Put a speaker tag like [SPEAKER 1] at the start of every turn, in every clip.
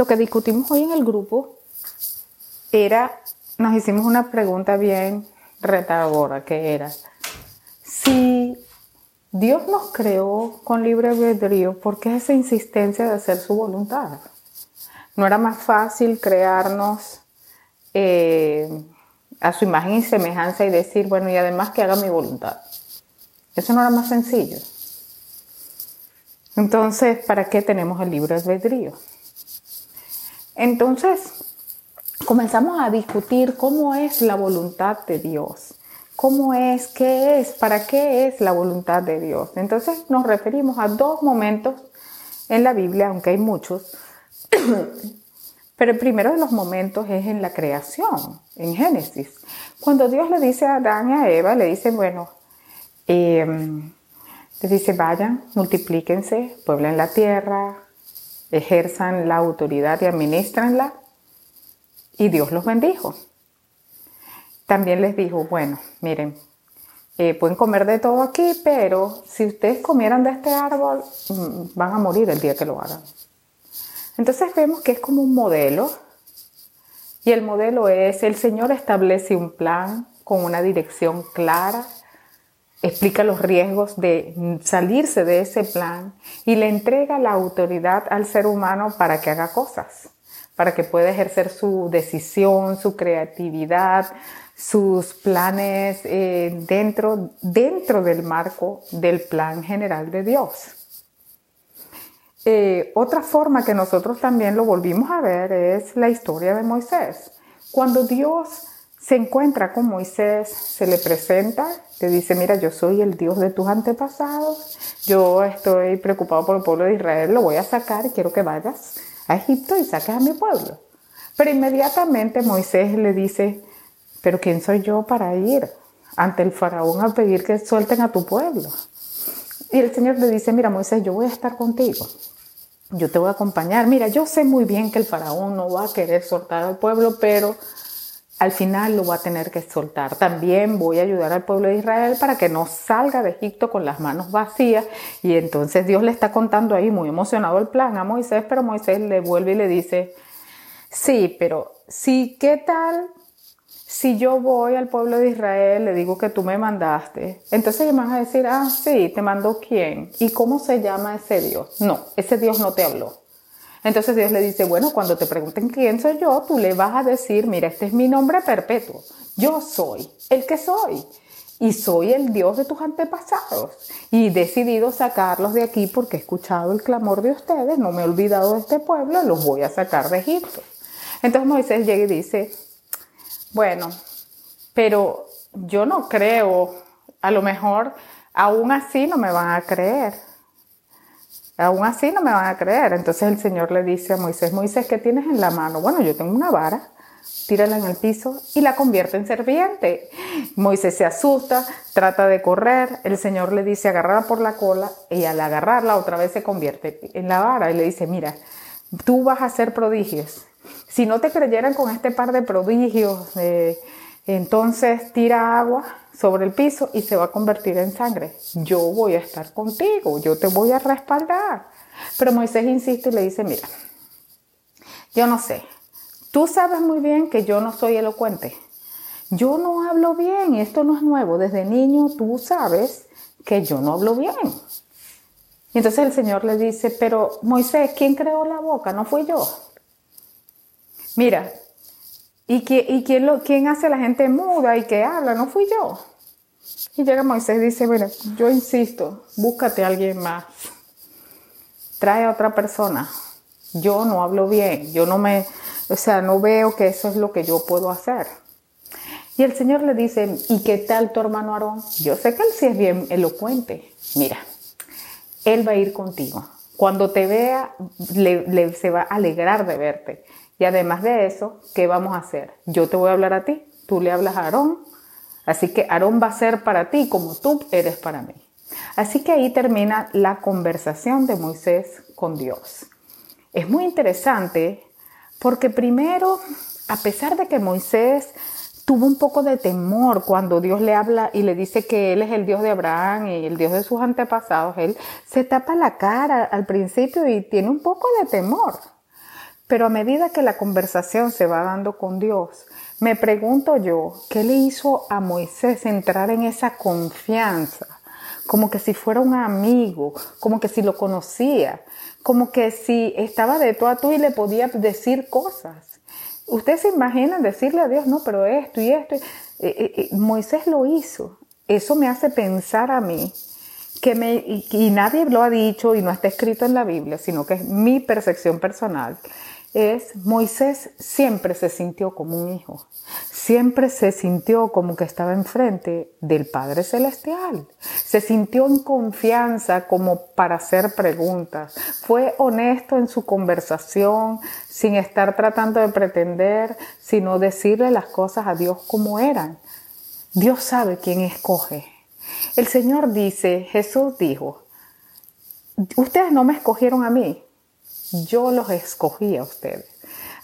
[SPEAKER 1] lo que discutimos hoy en el grupo era, nos hicimos una pregunta bien retadora, que era, si Dios nos creó con libre albedrío, ¿por qué esa insistencia de hacer su voluntad? ¿No era más fácil crearnos eh, a su imagen y semejanza y decir, bueno, y además que haga mi voluntad? Eso no era más sencillo. Entonces, ¿para qué tenemos el libre albedrío? Entonces, comenzamos a discutir cómo es la voluntad de Dios. ¿Cómo es? ¿Qué es? ¿Para qué es la voluntad de Dios? Entonces nos referimos a dos momentos en la Biblia, aunque hay muchos, pero el primero de los momentos es en la creación, en Génesis. Cuando Dios le dice a Adán y a Eva, le dice, bueno, em, le dice, vayan, multiplíquense, pueblen la tierra, ejerzan la autoridad y administranla. Y Dios los bendijo. También les dijo, bueno, miren, eh, pueden comer de todo aquí, pero si ustedes comieran de este árbol, mm, van a morir el día que lo hagan. Entonces vemos que es como un modelo, y el modelo es, el Señor establece un plan con una dirección clara, explica los riesgos de salirse de ese plan y le entrega la autoridad al ser humano para que haga cosas, para que pueda ejercer su decisión, su creatividad, sus planes eh, dentro, dentro del marco del plan general de Dios. Eh, otra forma que nosotros también lo volvimos a ver es la historia de Moisés. Cuando Dios se encuentra con Moisés, se le presenta, le dice, mira, yo soy el Dios de tus antepasados, yo estoy preocupado por el pueblo de Israel, lo voy a sacar y quiero que vayas a Egipto y saques a mi pueblo. Pero inmediatamente Moisés le dice, pero ¿quién soy yo para ir ante el faraón a pedir que suelten a tu pueblo? Y el Señor le dice, mira Moisés, yo voy a estar contigo, yo te voy a acompañar. Mira, yo sé muy bien que el faraón no va a querer soltar al pueblo, pero al final lo va a tener que soltar. También voy a ayudar al pueblo de Israel para que no salga de Egipto con las manos vacías. Y entonces Dios le está contando ahí muy emocionado el plan a Moisés, pero Moisés le vuelve y le dice, sí, pero sí, ¿qué tal si yo voy al pueblo de Israel, le digo que tú me mandaste, entonces ellos van a decir, ah, sí, ¿te mandó quién? ¿Y cómo se llama ese Dios? No, ese Dios no te habló. Entonces Dios le dice, bueno, cuando te pregunten quién soy yo, tú le vas a decir, mira, este es mi nombre perpetuo. Yo soy el que soy. Y soy el Dios de tus antepasados. Y he decidido sacarlos de aquí porque he escuchado el clamor de ustedes, no me he olvidado de este pueblo, los voy a sacar de Egipto. Entonces Moisés llega y dice, bueno, pero yo no creo, a lo mejor aún así no me van a creer. Aún así no me van a creer. Entonces el Señor le dice a Moisés, Moisés, ¿qué tienes en la mano? Bueno, yo tengo una vara, tírala en el piso y la convierte en serpiente. Moisés se asusta, trata de correr, el Señor le dice agarrarla por la cola y al agarrarla otra vez se convierte en la vara y le dice, mira, tú vas a hacer prodigios si no te creyeran con este par de prodigios, entonces tira agua sobre el piso y se va a convertir en sangre. Yo voy a estar contigo, yo te voy a respaldar. Pero Moisés insiste y le dice, mira, yo no sé, tú sabes muy bien que yo no soy elocuente. Yo no hablo bien, esto no es nuevo. Desde niño tú sabes que yo no hablo bien. Y entonces el Señor le dice, pero Moisés, ¿quién creó la boca? No fui yo. Mira, ¿y, quién, lo, quién hace a la gente muda y que habla? No fui yo. Y llega Moisés y dice, mira, yo insisto, búscate a alguien más. Trae a otra persona. Yo no hablo bien, yo no me, o sea, no veo que eso es lo que yo puedo hacer. Y el Señor le dice, ¿y qué tal tu hermano Aarón? Yo sé que él sí es bien elocuente. Mira, él va a ir contigo. Cuando te vea, le, se va a alegrar de verte. Y además de eso, ¿qué vamos a hacer? Yo te voy a hablar a ti, tú le hablas a Aarón, así que Aarón va a ser para ti como tú eres para mí. Así que ahí termina la conversación de Moisés con Dios. Es muy interesante porque primero, a pesar de que Moisés tuvo un poco de temor cuando Dios le habla y le dice que Él es el Dios de Abraham y el Dios de sus antepasados, Él se tapa la cara al principio y tiene un poco de temor. Pero a medida que la conversación se va dando con Dios, me pregunto yo, ¿qué le hizo a Moisés entrar en esa confianza? Como que si fuera un amigo, como que si lo conocía, como que si estaba de tú a tú y le podía decir cosas. Ustedes se imaginan decirle a Dios, no, pero esto y esto. Moisés lo hizo. Eso me hace pensar a mí que me, y nadie lo ha dicho y no está escrito en la Biblia, sino que es mi percepción personal, es Moisés siempre se sintió como un hijo, siempre se sintió como que estaba enfrente del Padre Celestial, se sintió en confianza como para hacer preguntas, fue honesto en su conversación sin estar tratando de pretender, sino decirle las cosas a Dios como eran. Dios sabe quién escoge. El Señor dice, Jesús dijo, ustedes no me escogieron a mí, yo los escogí a ustedes.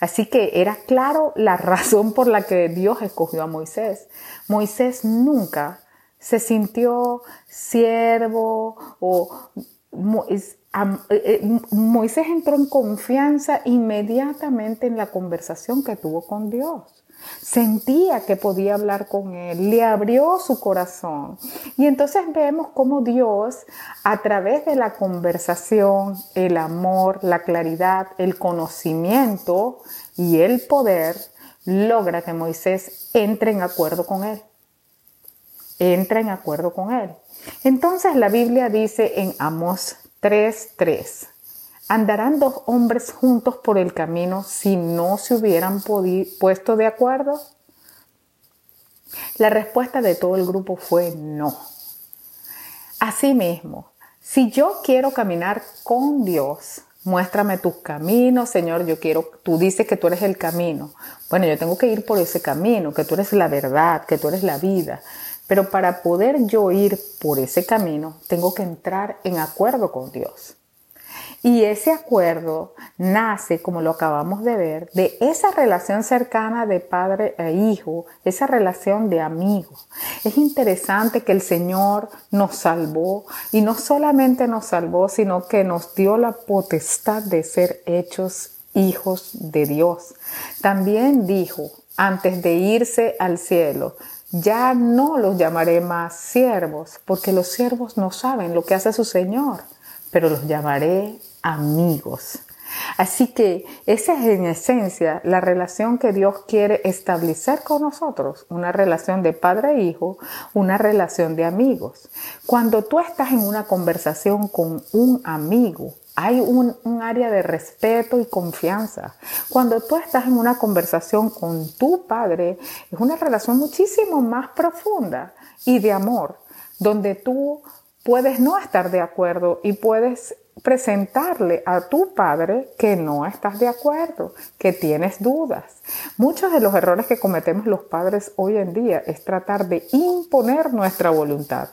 [SPEAKER 1] Así que era claro la razón por la que Dios escogió a Moisés. Moisés nunca se sintió siervo o eh, eh, Moisés entró en confianza inmediatamente en la conversación que tuvo con Dios. Sentía que podía hablar con él, le abrió su corazón. Y entonces vemos cómo Dios, a través de la conversación, el amor, la claridad, el conocimiento y el poder, logra que Moisés entre en acuerdo con él. Entra en acuerdo con él. Entonces la Biblia dice en Amos 3:3. ¿Andarán dos hombres juntos por el camino si no se hubieran puesto de acuerdo? La respuesta de todo el grupo fue no. Asimismo, si yo quiero caminar con Dios, muéstrame tus caminos, Señor, yo quiero, tú dices que tú eres el camino. Bueno, yo tengo que ir por ese camino, que tú eres la verdad, que tú eres la vida. Pero para poder yo ir por ese camino, tengo que entrar en acuerdo con Dios. Y ese acuerdo nace, como lo acabamos de ver, de esa relación cercana de padre e hijo, esa relación de amigos. Es interesante que el Señor nos salvó y no solamente nos salvó, sino que nos dio la potestad de ser hechos hijos de Dios. También dijo, antes de irse al cielo, ya no los llamaré más siervos, porque los siervos no saben lo que hace su Señor, pero los llamaré amigos. Así que esa es en esencia la relación que Dios quiere establecer con nosotros, una relación de padre e hijo, una relación de amigos. Cuando tú estás en una conversación con un amigo, hay un, un, área de respeto y confianza. Cuando tú estás en una conversación con tu padre, es una relación muchísimo más profunda y de amor, donde tú puedes no estar de acuerdo y puedes presentarle a tu padre que no estás de acuerdo, que tienes dudas. Muchos de los errores que cometemos los padres hoy en día es tratar de imponer nuestra voluntad.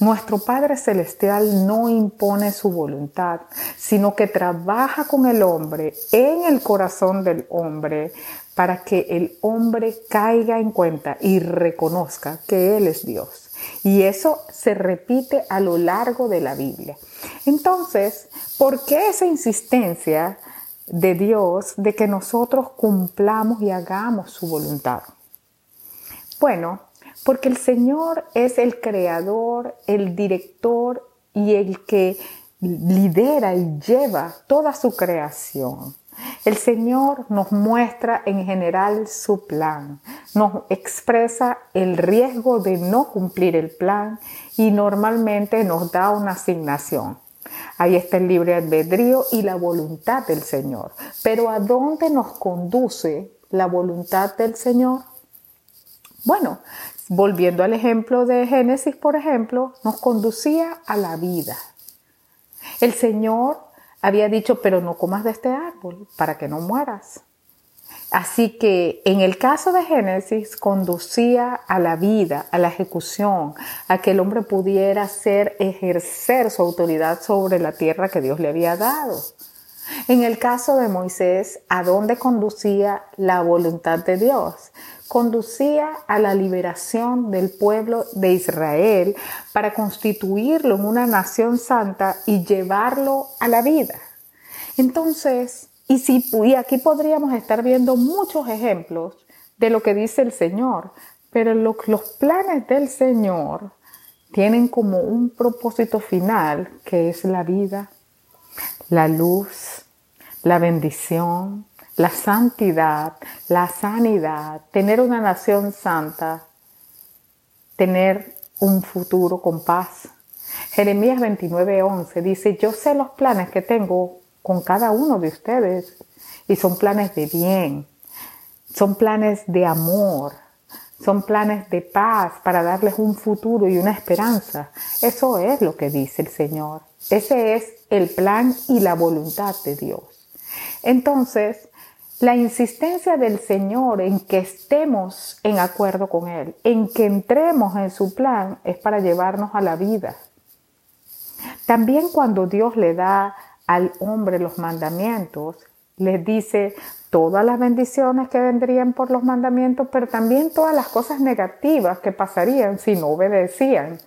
[SPEAKER 1] Nuestro Padre Celestial no impone su voluntad, sino que trabaja con el hombre en el corazón del hombre para que el hombre caiga en cuenta y reconozca que Él es Dios. Y eso se repite a lo largo de la Biblia. Entonces, ¿por qué esa insistencia de Dios de que nosotros cumplamos y hagamos su voluntad? Bueno, porque el Señor es el creador, el director y el que lidera y lleva toda su creación. El Señor nos muestra en general su plan, nos expresa el riesgo de no cumplir el plan y normalmente nos da una asignación. Ahí está el libre albedrío y la voluntad del Señor. Pero ¿a dónde nos conduce la voluntad del Señor? Bueno, volviendo al ejemplo de Génesis, por ejemplo, nos conducía a la vida. El Señor había dicho, pero no comas de este árbol para que no mueras. Así que en el caso de Génesis conducía a la vida, a la ejecución, a que el hombre pudiera hacer, ejercer su autoridad sobre la tierra que Dios le había dado. En el caso de Moisés, ¿a dónde conducía la voluntad de Dios? Conducía a la liberación del pueblo de Israel para constituirlo en una nación santa y llevarlo a la vida. Entonces, Y, si, y aquí podríamos estar viendo muchos ejemplos de lo que dice el Señor, pero los planes del Señor tienen como un propósito final que es la vida, la luz, la bendición, la santidad, la sanidad, tener una nación santa, tener un futuro con paz. Jeremías 29:11 dice, yo sé los planes que tengo con cada uno de ustedes y son planes de bien, son planes de amor, son planes de paz para darles un futuro y una esperanza. Eso es lo que dice el Señor. Ese es el plan y la voluntad de Dios. Entonces, la insistencia del Señor en que estemos en acuerdo con Él, en que entremos en su plan, es para llevarnos a la vida. También cuando Dios le da al hombre los mandamientos, les dice todas las bendiciones que vendrían por los mandamientos, pero también todas las cosas negativas que pasarían si no obedecían.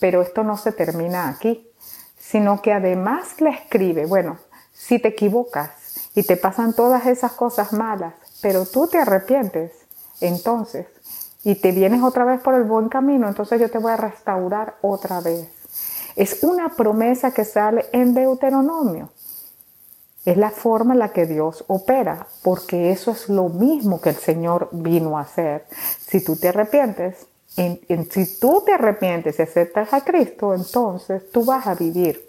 [SPEAKER 1] Pero esto no se termina aquí, sino que además le escribe, bueno, si te equivocas y te pasan todas esas cosas malas, pero tú te arrepientes, entonces, y te vienes otra vez por el buen camino, entonces yo te voy a restaurar otra vez. Es una promesa que sale en Deuteronomio. Es la forma en la que Dios opera, porque eso es lo mismo que el Señor vino a hacer. Si tú te arrepientes, si tú te arrepientes y aceptas a Cristo, entonces tú vas a vivir.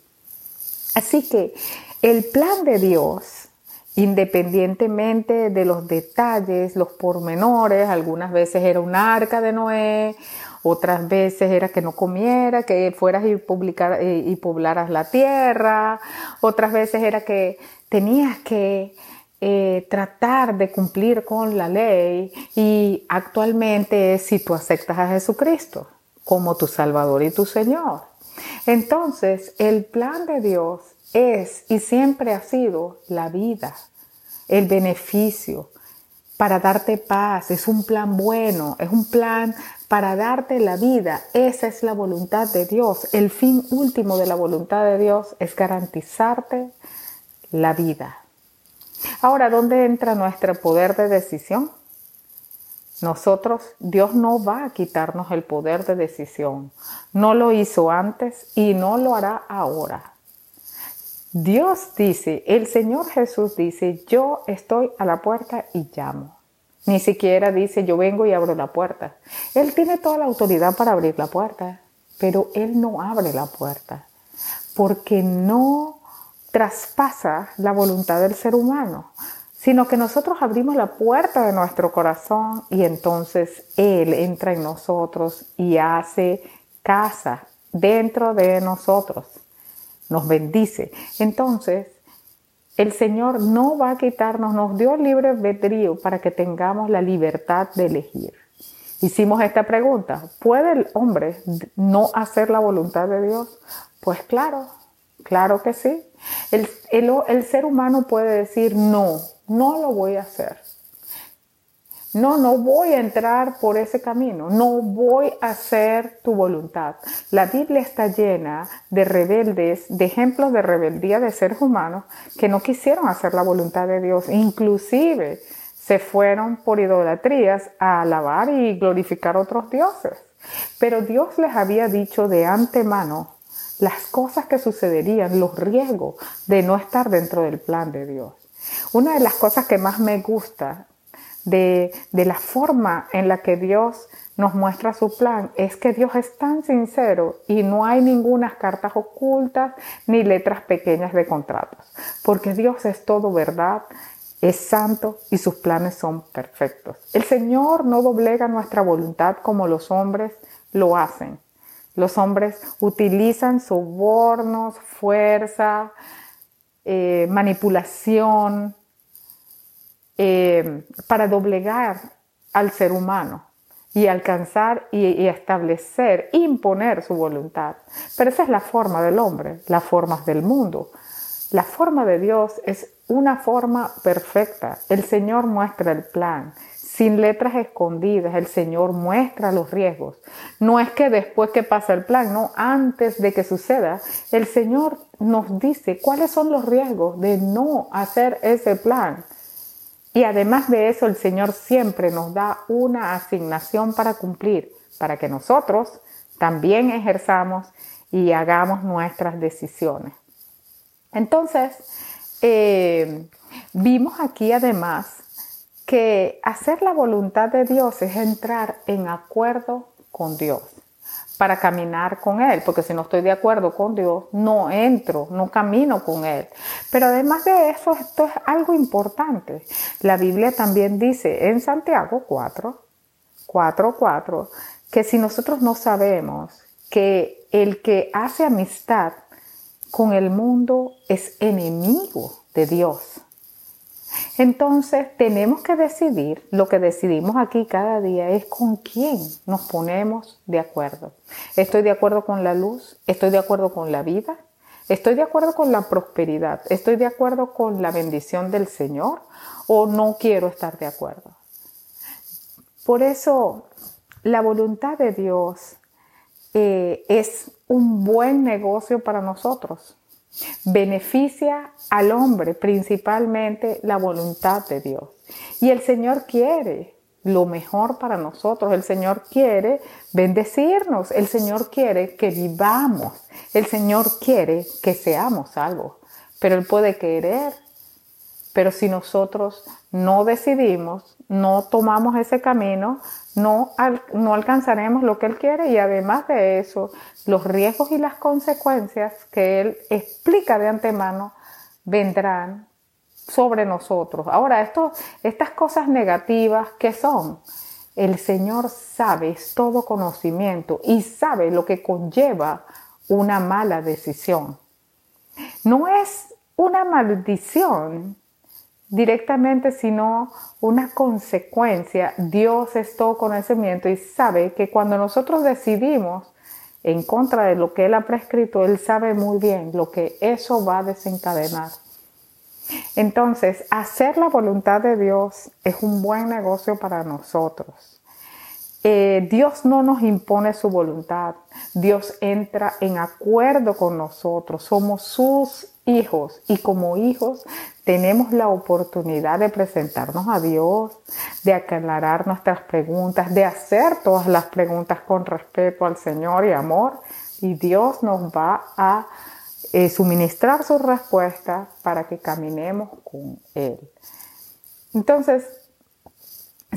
[SPEAKER 1] Así que el plan de Dios, independientemente de los detalles, los pormenores, algunas veces era un arca de Noé, otras veces era que no comiera, que fueras y, publicar, eh, y poblaras la tierra, otras veces era que tenías que eh, tratar de cumplir con la ley y actualmente es si tú aceptas a Jesucristo como tu Salvador y tu Señor. Entonces, el plan de Dios es y siempre ha sido la vida, el beneficio, para darte paz, es un plan bueno, es un plan para darte la vida. Esa es la voluntad de Dios. El fin último de la voluntad de Dios es garantizarte la vida. Ahora, ¿dónde entra nuestro poder de decisión? Nosotros, Dios no va a quitarnos el poder de decisión. No lo hizo antes y no lo hará ahora. Dios dice, el Señor Jesús dice, yo estoy a la puerta y llamo. Ni siquiera dice, yo vengo y abro la puerta. Él tiene toda la autoridad para abrir la puerta, pero Él no abre la puerta porque no traspasa la voluntad del ser humano, sino que nosotros abrimos la puerta de nuestro corazón y entonces Él entra en nosotros y hace casa dentro de nosotros, nos bendice. Entonces, el Señor no va a quitarnos, nos dio libre albedrío para que tengamos la libertad de elegir. Hicimos esta pregunta, ¿puede el hombre no hacer la voluntad de Dios? Pues claro, claro que sí. El, el, ser humano puede decir, no, no lo voy a hacer. No, no voy a entrar por ese camino, no voy a hacer tu voluntad. La Biblia está llena de rebeldes, de ejemplos de rebeldía de seres humanos que no quisieron hacer la voluntad de Dios. Inclusive se fueron por idolatrías a alabar y glorificar otros dioses. Pero Dios les había dicho de antemano las cosas que sucederían, los riesgos de no estar dentro del plan de Dios. Una de las cosas que más me gusta de, de, la forma en la que Dios nos muestra su plan es que Dios es tan sincero y no hay ninguna cartas ocultas ni letras pequeñas de contratos, porque Dios es todo verdad, es santo y sus planes son perfectos. El Señor no doblega nuestra voluntad como los hombres lo hacen. Los hombres utilizan sobornos, fuerza, eh, manipulación eh, para doblegar al ser humano y alcanzar y, y, establecer, imponer su voluntad. Pero esa es la forma del hombre, las formas del mundo. La forma de Dios es una forma perfecta. El Señor muestra el plan sin letras escondidas. El Señor muestra los riesgos. No es que después que pasa el plan, no, antes de que suceda, el Señor nos dice cuáles son los riesgos de no hacer ese plan. Y además de eso, el Señor siempre nos da una asignación para cumplir, para que nosotros también ejerzamos y hagamos nuestras decisiones. Entonces, eh, vimos aquí además que hacer la voluntad de Dios es entrar en acuerdo con Dios para caminar con Él, porque si no estoy de acuerdo con Dios, no entro, no camino con Él. Pero además de eso, esto es algo importante. La Biblia también dice en Santiago 4, 4, 4, que si nosotros no sabemos que el que hace amistad con el mundo es enemigo de Dios. Entonces tenemos que decidir, lo que decidimos aquí cada día es con quién nos ponemos de acuerdo. ¿Estoy de acuerdo con la luz? ¿Estoy de acuerdo con la vida? ¿Estoy de acuerdo con la prosperidad? ¿Estoy de acuerdo con la bendición del Señor? ¿O no quiero estar de acuerdo? Por eso la voluntad de Dios eh, es un buen negocio para nosotros. Beneficia al hombre principalmente la voluntad de Dios. Y el Señor quiere lo mejor para nosotros. El Señor quiere bendecirnos. El Señor quiere que vivamos. El Señor quiere que seamos salvos. Pero Él puede querer. Pero si nosotros no decidimos, no tomamos ese camino, no, no alcanzaremos lo que Él quiere y además de eso, los riesgos y las consecuencias que Él explica de antemano vendrán sobre nosotros. Ahora, estas cosas negativas, ¿qué son? El Señor sabe, es todo conocimiento y sabe lo que conlleva una mala decisión. No es una maldición directamente, sino una consecuencia. Dios es todo conocimiento y sabe que cuando nosotros decidimos en contra de lo que Él ha prescrito, Él sabe muy bien lo que eso va a desencadenar. Entonces, hacer la voluntad de Dios es un buen negocio para nosotros. Eh, Dios no nos impone su voluntad, Dios entra en acuerdo con nosotros, somos sus hijos y como hijos tenemos la oportunidad de presentarnos a Dios, de aclarar nuestras preguntas, de hacer todas las preguntas con respeto al Señor y amor y Dios nos va a eh, suministrar sus respuestas para que caminemos con Él. Entonces,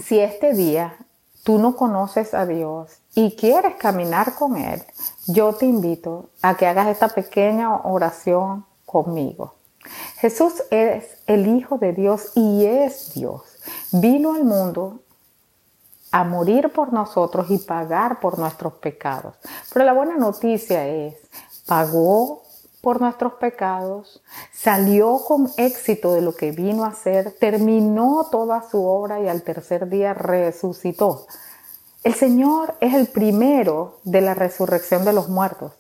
[SPEAKER 1] si este día tú no conoces a Dios y quieres caminar con Él, yo te invito a que hagas esta pequeña oración conmigo. Jesús es el Hijo de Dios y es Dios. Vino al mundo a morir por nosotros y pagar por nuestros pecados. Pero la buena noticia es, pagó por nuestros pecados, salió con éxito de lo que vino a hacer, terminó toda su obra y al tercer día resucitó. El Señor es el primero de la resurrección de los muertos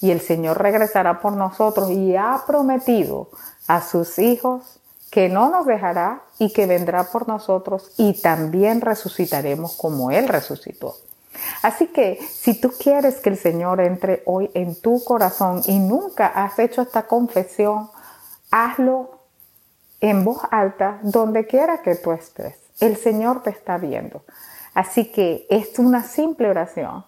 [SPEAKER 1] y el Señor regresará por nosotros y ha prometido a sus hijos que no nos dejará y que vendrá por nosotros y también resucitaremos como Él resucitó. Así que si tú quieres que el Señor entre hoy en tu corazón y nunca has hecho esta confesión, hazlo en voz alta donde quiera que tú estés. El Señor te está viendo. Así que es una simple oración.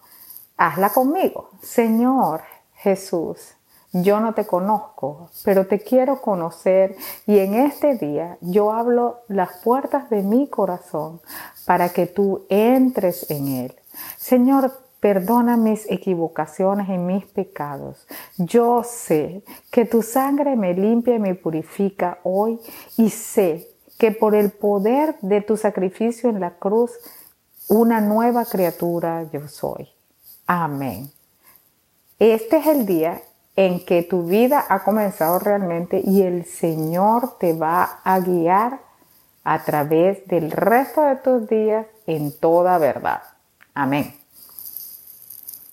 [SPEAKER 1] Hazla conmigo. Señor Jesús, yo no te conozco, pero te quiero conocer y en este día yo hablo las puertas de mi corazón para que tú entres en él. Señor, perdona mis equivocaciones y mis pecados. Yo sé que tu sangre me limpia y me purifica hoy y sé que por el poder de tu sacrificio en la cruz, una nueva criatura yo soy. Amén. Este es el día en que tu vida ha comenzado realmente y el Señor te va a guiar a través del resto de tus días en toda verdad. Amén.